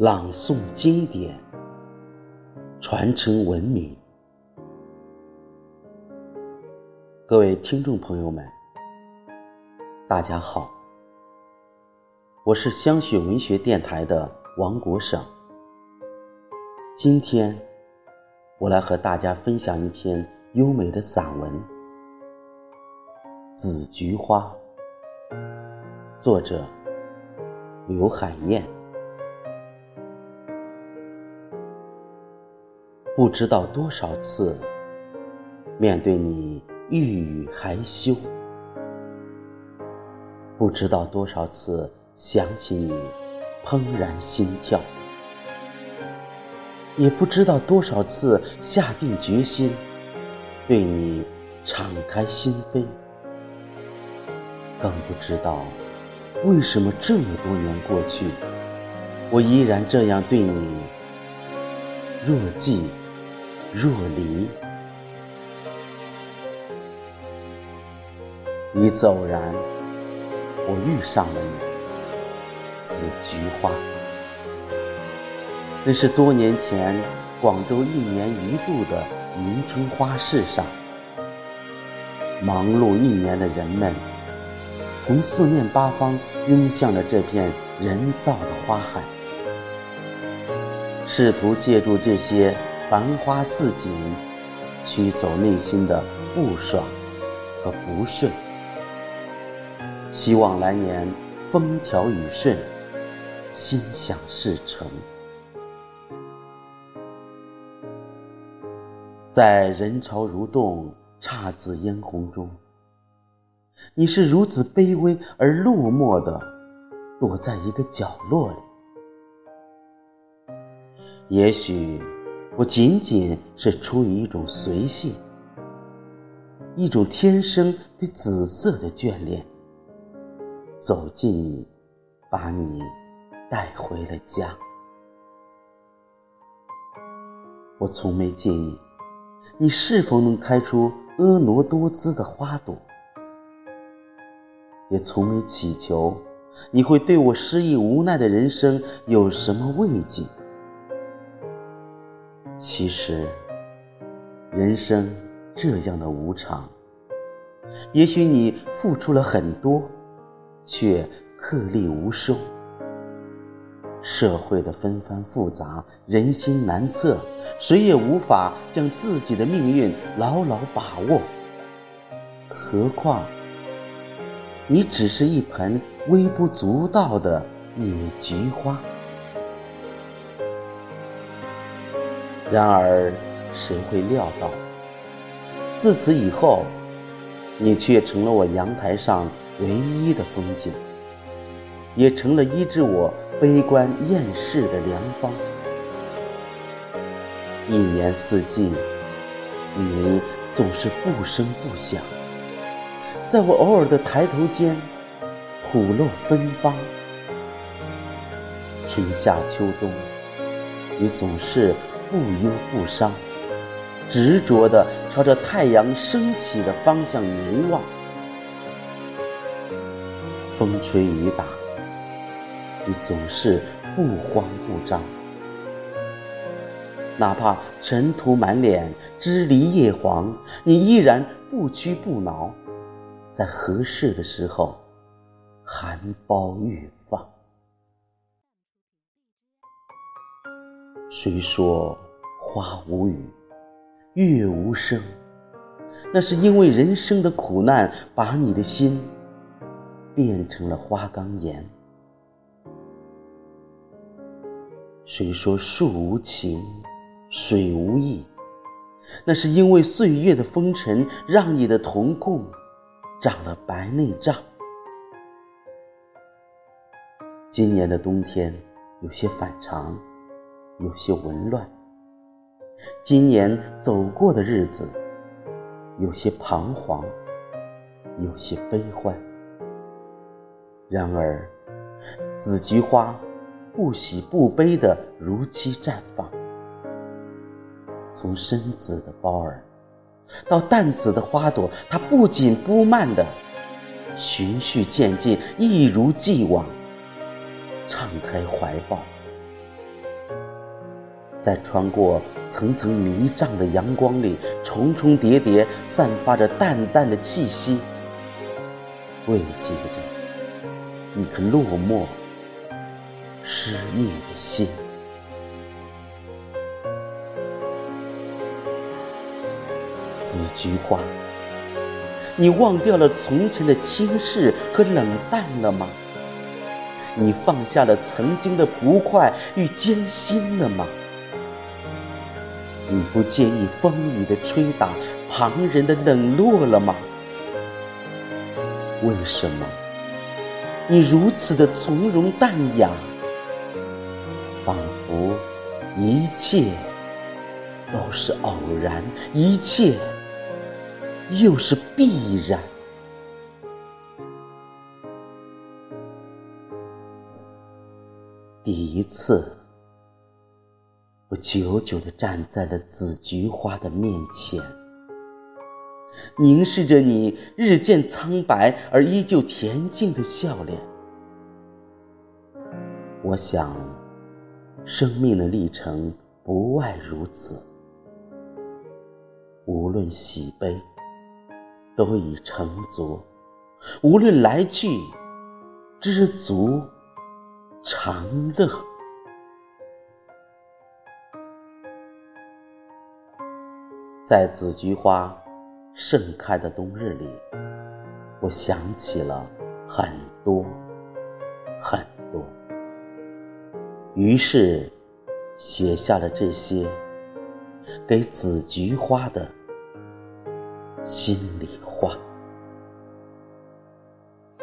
朗诵经典，传承文明。各位听众朋友们，大家好，我是香雪文学电台的王国省。今天，我来和大家分享一篇优美的散文《紫菊花》，作者刘海燕。不知道多少次，面对你欲语还休；不知道多少次想起你，怦然心跳；也不知道多少次下定决心，对你敞开心扉。更不知道，为什么这么多年过去，我依然这样对你若即。若离，一次偶然，我遇上了你，紫菊花。那是多年前广州一年一度的迎春花市上，忙碌一年的人们，从四面八方拥向了这片人造的花海，试图借助这些。繁花似锦，驱走内心的不爽和不顺，希望来年风调雨顺，心想事成。在人潮如动、姹紫嫣红中，你是如此卑微而落寞的，躲在一个角落里。也许。我仅仅是出于一种随性，一种天生对紫色的眷恋，走进你，把你带回了家。我从没介意你是否能开出婀娜多姿的花朵，也从没祈求你会对我失意无奈的人生有什么慰藉。其实，人生这样的无常，也许你付出了很多，却颗粒无收。社会的纷繁复杂，人心难测，谁也无法将自己的命运牢牢把握。何况，你只是一盆微不足道的野菊花。然而，谁会料到，自此以后，你却成了我阳台上唯一的风景，也成了医治我悲观厌世的良方。一年四季，你总是不声不响，在我偶尔的抬头间，吐露芬芳。春夏秋冬，你总是。不忧不伤，执着地朝着太阳升起的方向凝望。风吹雨打，你总是不慌不张。哪怕尘土满脸，枝离叶黄，你依然不屈不挠，在合适的时候，含苞欲放。谁说花无语，月无声？那是因为人生的苦难，把你的心变成了花岗岩。谁说树无情，水无意？那是因为岁月的风尘，让你的瞳孔长了白内障。今年的冬天有些反常。有些紊乱，今年走过的日子，有些彷徨，有些悲欢。然而，紫菊花不喜不悲的如期绽放。从深紫的苞儿到淡紫的花朵，它不紧不慢的循序渐进，一如既往，敞开怀抱。在穿过层层迷障的阳光里，重重叠叠，散发着淡淡的气息，慰藉着一颗落寞、失意的心。紫菊花，你忘掉了从前的轻视和冷淡了吗？你放下了曾经的不快与艰辛了吗？你不介意风雨的吹打，旁人的冷落了吗？为什么你如此的从容淡雅，仿佛一切都是偶然，一切又是必然？第一次。我久久地站在了紫菊花的面前，凝视着你日渐苍白而依旧恬静的笑脸。我想，生命的历程不外如此。无论喜悲，都已成足；无论来去，知足常乐。在紫菊花盛开的冬日里，我想起了很多很多，于是写下了这些给紫菊花的心里话。